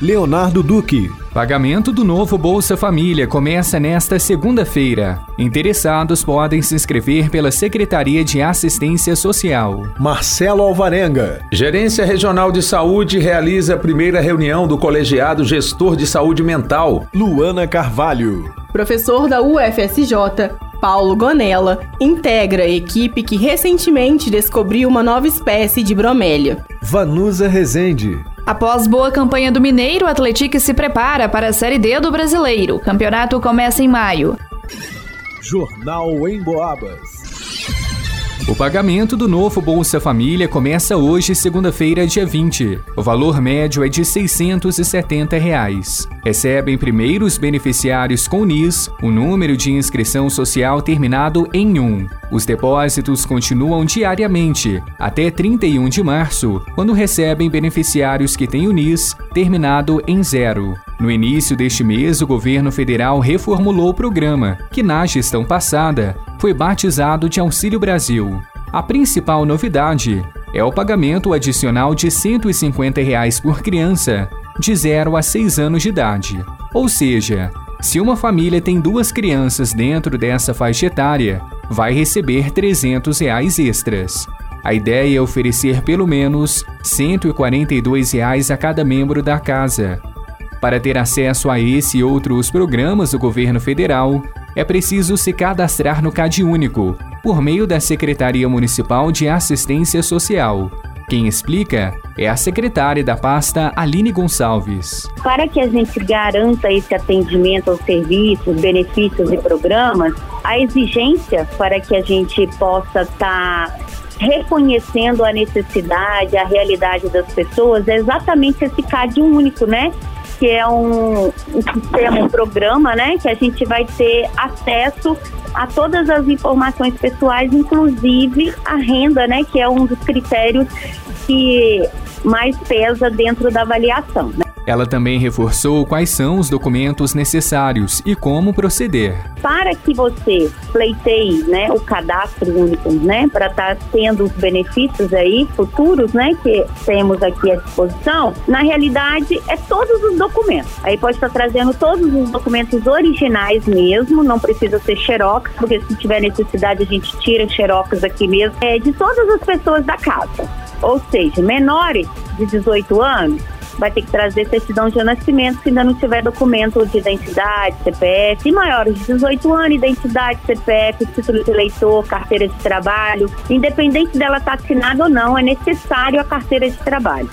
Leonardo Duque. Pagamento do novo Bolsa Família começa nesta segunda-feira. Interessados podem se inscrever pela Secretaria de Assistência Social. Marcelo Alvarenga. Gerência Regional de Saúde realiza a primeira reunião do Colegiado Gestor de Saúde Mental. Luana Carvalho. Professor da UFSJ, Paulo Gonella, integra a equipe que recentemente descobriu uma nova espécie de bromélia. Vanusa Rezende. Após boa campanha do Mineiro, o Atlético se prepara para a Série D do Brasileiro. O campeonato começa em maio. Jornal em Boabas. O pagamento do novo Bolsa Família começa hoje, segunda-feira, dia 20. O valor médio é de 670 reais. Recebem primeiro os beneficiários com NIS, o número de inscrição social terminado em 1. Os depósitos continuam diariamente, até 31 de março, quando recebem beneficiários que têm o NIS terminado em 0. No início deste mês, o governo federal reformulou o programa, que na gestão passada foi batizado de Auxílio Brasil. A principal novidade é o pagamento adicional de 150 reais por criança de 0 a 6 anos de idade. Ou seja, se uma família tem duas crianças dentro dessa faixa etária, vai receber 300 reais extras. A ideia é oferecer pelo menos 142 reais a cada membro da casa, para ter acesso a esse e outros programas do governo federal, é preciso se cadastrar no CadÚnico, por meio da Secretaria Municipal de Assistência Social. Quem explica é a secretária da pasta Aline Gonçalves. Para que a gente garanta esse atendimento aos serviços, benefícios e programas, a exigência para que a gente possa estar tá reconhecendo a necessidade, a realidade das pessoas é exatamente esse CAD único, né? Que é um, um sistema, um programa, né, que a gente vai ter acesso a todas as informações pessoais, inclusive a renda, né, que é um dos critérios que mais pesa dentro da avaliação. Né? Ela também reforçou quais são os documentos necessários e como proceder. Para que você pleiteie né, o cadastro único, né, para estar tá tendo os benefícios aí futuros, né, que temos aqui à disposição, na realidade é todos os documentos. Aí pode estar trazendo todos os documentos originais mesmo, não precisa ser xerox, porque se tiver necessidade a gente tira xerox aqui mesmo, é de todas as pessoas da casa. Ou seja, menores de 18 anos, vai ter que trazer certidão de nascimento se ainda não tiver documento de identidade, CPF, e maiores de 18 anos, identidade, CPF, título de eleitor, carteira de trabalho. Independente dela estar tá assinada ou não, é necessário a carteira de trabalho.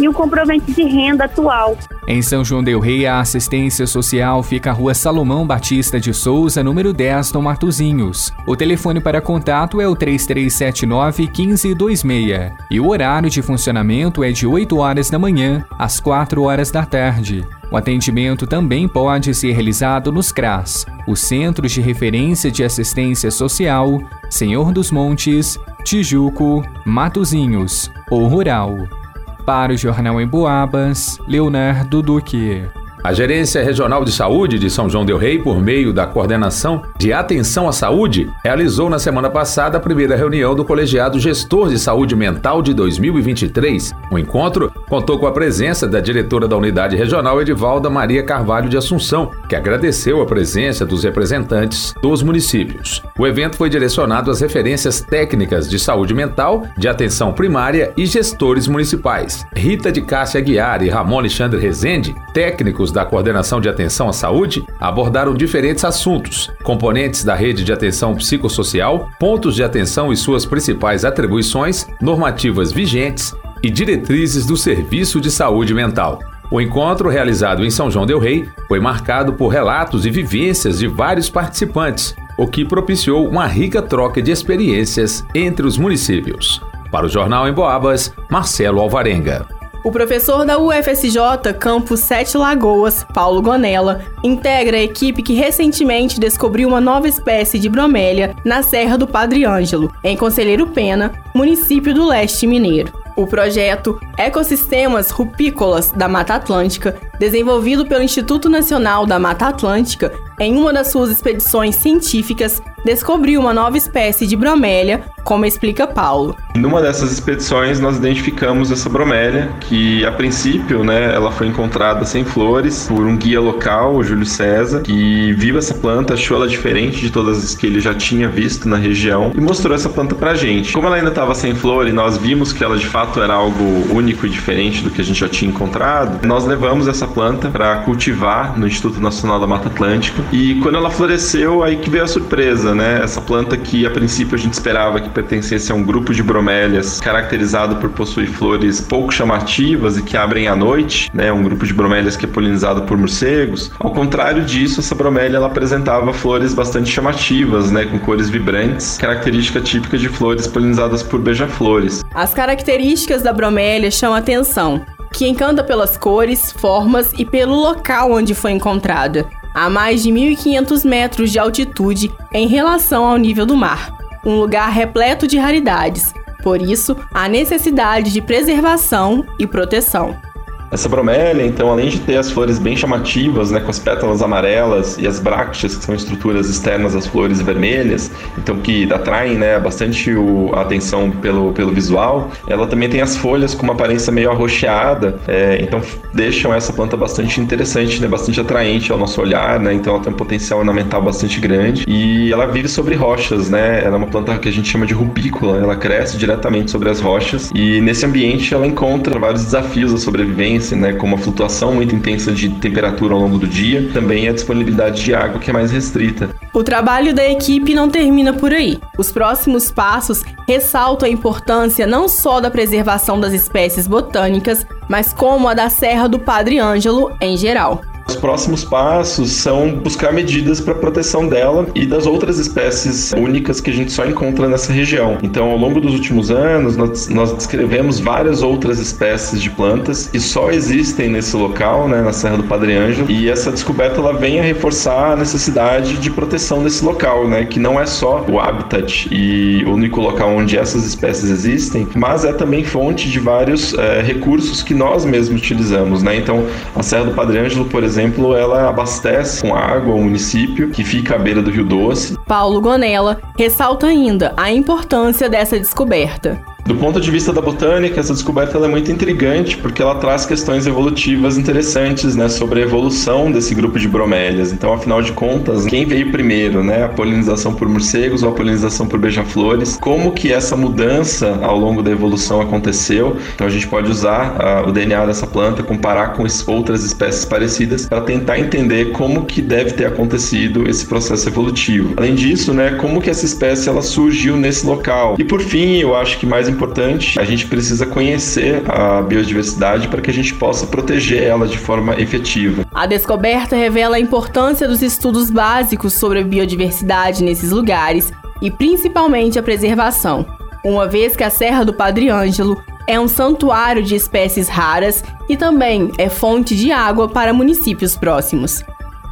E o comprovante de renda atual. Em São João Del Rei, a assistência social fica à rua Salomão Batista de Souza, número 10, no Matozinhos. O telefone para contato é o 3379-1526 e o horário de funcionamento é de 8 horas da manhã às 4 horas da tarde. O atendimento também pode ser realizado nos CRAS, os Centros de Referência de Assistência Social, Senhor dos Montes, Tijuco, Matozinhos ou Rural. Para o Jornal em Boabas, Leonardo Duque. A Gerência Regional de Saúde de São João Del Rei, por meio da Coordenação de Atenção à Saúde, realizou na semana passada a primeira reunião do Colegiado Gestor de Saúde Mental de 2023. O encontro contou com a presença da diretora da Unidade Regional Edivalda Maria Carvalho de Assunção, que agradeceu a presença dos representantes dos municípios. O evento foi direcionado às referências técnicas de saúde mental, de atenção primária e gestores municipais. Rita de Cássia Aguiar e Ramon Alexandre Rezende, técnicos da Coordenação de Atenção à Saúde abordaram diferentes assuntos, componentes da rede de atenção psicossocial, pontos de atenção e suas principais atribuições, normativas vigentes e diretrizes do Serviço de Saúde Mental. O encontro, realizado em São João Del Rei, foi marcado por relatos e vivências de vários participantes, o que propiciou uma rica troca de experiências entre os municípios. Para o Jornal em Boabas, Marcelo Alvarenga. O professor da UFSJ, Campus Sete Lagoas, Paulo Gonella, integra a equipe que recentemente descobriu uma nova espécie de bromélia na Serra do Padre Ângelo, em Conselheiro Pena, município do leste mineiro. O projeto Ecossistemas Rupícolas da Mata Atlântica, desenvolvido pelo Instituto Nacional da Mata Atlântica, em uma das suas expedições científicas, descobriu uma nova espécie de bromélia, como explica Paulo. Numa dessas expedições, nós identificamos essa bromélia, que a princípio, né, ela foi encontrada sem flores por um guia local, o Júlio César, que viu essa planta, achou ela diferente de todas as que ele já tinha visto na região e mostrou essa planta pra gente. Como ela ainda estava sem flor e nós vimos que ela de fato era algo único e diferente do que a gente já tinha encontrado, nós levamos essa planta para cultivar no Instituto Nacional da Mata Atlântica e quando ela floresceu, aí que veio a surpresa, né? Essa planta que a princípio a gente esperava que pertencesse a um grupo de bromélias caracterizado por possuir flores pouco chamativas e que abrem à noite, né? Um grupo de bromélias que é polinizado por morcegos. Ao contrário disso, essa bromélia ela apresentava flores bastante chamativas, né? Com cores vibrantes, característica típica de flores polinizadas por beija-flores. As características da bromélia chamam atenção que encanta pelas cores, formas e pelo local onde foi encontrada a mais de 1.500 metros de altitude em relação ao nível do mar, um lugar repleto de raridades, por isso, a necessidade de preservação e proteção. Essa bromélia, então, além de ter as flores bem chamativas, né, com as pétalas amarelas e as brácteas, que são estruturas externas das flores vermelhas, então que atraem né, bastante o, a atenção pelo, pelo visual, ela também tem as folhas com uma aparência meio arroxeada, é, então deixam essa planta bastante interessante, né, bastante atraente ao nosso olhar, né, então ela tem um potencial ornamental bastante grande e ela vive sobre rochas, né, ela é uma planta que a gente chama de rubícula, ela cresce diretamente sobre as rochas e nesse ambiente ela encontra vários desafios da sobrevivência né, como a flutuação muito intensa de temperatura ao longo do dia, também a disponibilidade de água que é mais restrita. O trabalho da equipe não termina por aí. Os próximos passos ressaltam a importância não só da preservação das espécies botânicas, mas como a da Serra do Padre Ângelo em geral. Os próximos passos são buscar medidas para proteção dela e das outras espécies únicas que a gente só encontra nessa região. Então, ao longo dos últimos anos, nós, nós descrevemos várias outras espécies de plantas que só existem nesse local, né, na Serra do Padre Ângelo, e essa descoberta ela vem a reforçar a necessidade de proteção desse local, né, que não é só o habitat e o único local onde essas espécies existem, mas é também fonte de vários é, recursos que nós mesmos utilizamos, né? Então, a Serra do Padre Ângelo, por exemplo, exemplo, ela abastece com água o município que fica à beira do Rio Doce. Paulo Gonella ressalta ainda a importância dessa descoberta. Do ponto de vista da botânica, essa descoberta é muito intrigante porque ela traz questões evolutivas interessantes, né, sobre a evolução desse grupo de bromélias. Então, afinal de contas, quem veio primeiro, né, a polinização por morcegos ou a polinização por beija-flores? Como que essa mudança ao longo da evolução aconteceu? Então, a gente pode usar uh, o DNA dessa planta, comparar com outras espécies parecidas para tentar entender como que deve ter acontecido esse processo evolutivo. Além disso, né, como que essa espécie ela surgiu nesse local? E por fim, eu acho que mais importante importante, a gente precisa conhecer a biodiversidade para que a gente possa proteger ela de forma efetiva. A descoberta revela a importância dos estudos básicos sobre a biodiversidade nesses lugares e principalmente a preservação, uma vez que a Serra do Padre Ângelo é um santuário de espécies raras e também é fonte de água para municípios próximos.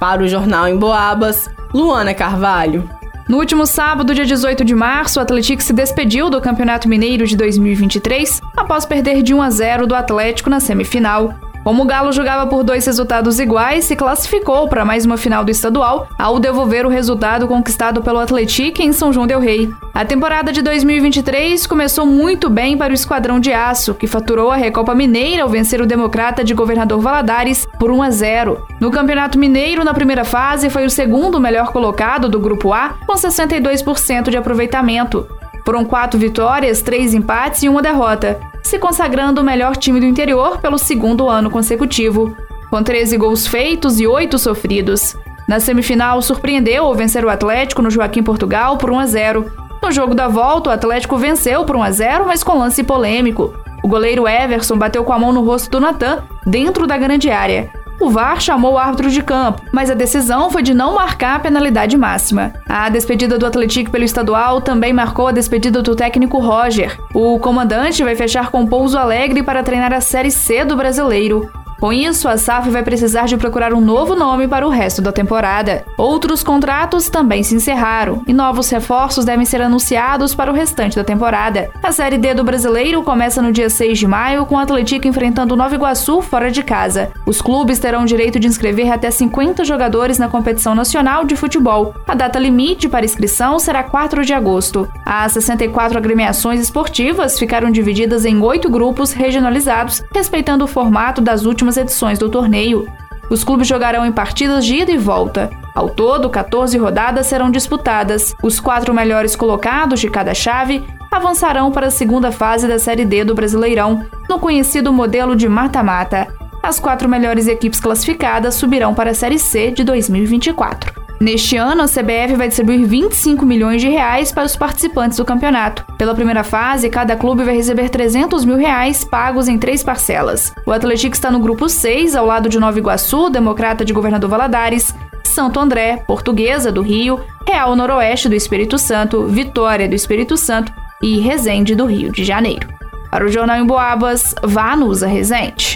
Para o Jornal em Boabas, Luana Carvalho. No último sábado, dia 18 de março, o Atlético se despediu do Campeonato Mineiro de 2023 após perder de 1 a 0 do Atlético na semifinal. Como o Galo jogava por dois resultados iguais, se classificou para mais uma final do estadual ao devolver o resultado conquistado pelo Atlético em São João del Rei. A temporada de 2023 começou muito bem para o Esquadrão de Aço, que faturou a Recopa Mineira ao vencer o Democrata de Governador Valadares por 1 a 0. No Campeonato Mineiro, na primeira fase, foi o segundo melhor colocado do Grupo A, com 62% de aproveitamento. Foram quatro vitórias, três empates e uma derrota se consagrando o melhor time do interior pelo segundo ano consecutivo, com 13 gols feitos e 8 sofridos. Na semifinal, surpreendeu ao vencer o Atlético no Joaquim Portugal por 1 a 0. No jogo da volta, o Atlético venceu por 1 a 0, mas com lance polêmico. O goleiro Everson bateu com a mão no rosto do Natan, dentro da grande área. O VAR chamou o árbitro de campo, mas a decisão foi de não marcar a penalidade máxima. A despedida do Atlético pelo estadual também marcou a despedida do técnico Roger. O comandante vai fechar com Pouso Alegre para treinar a Série C do Brasileiro. Com isso, a SAF vai precisar de procurar um novo nome para o resto da temporada. Outros contratos também se encerraram e novos reforços devem ser anunciados para o restante da temporada. A Série D do Brasileiro começa no dia 6 de maio, com o Atlético enfrentando o Nova Iguaçu fora de casa. Os clubes terão direito de inscrever até 50 jogadores na competição nacional de futebol. A data limite para inscrição será 4 de agosto. As 64 agremiações esportivas ficaram divididas em oito grupos regionalizados, respeitando o formato das últimas últimas edições do torneio. Os clubes jogarão em partidas de ida e volta. Ao todo, 14 rodadas serão disputadas. Os quatro melhores colocados de cada chave avançarão para a segunda fase da Série D do Brasileirão, no conhecido modelo de mata-mata. As quatro melhores equipes classificadas subirão para a Série C de 2024. Neste ano, a CBF vai distribuir 25 milhões de reais para os participantes do campeonato. Pela primeira fase, cada clube vai receber 300 mil reais pagos em três parcelas. O Atlético está no grupo 6, ao lado de Nova Iguaçu, Democrata de Governador Valadares, Santo André, Portuguesa do Rio, Real Noroeste do Espírito Santo, Vitória do Espírito Santo e Resende do Rio de Janeiro. Para o Jornal em Boabas, Vanusa Rezende.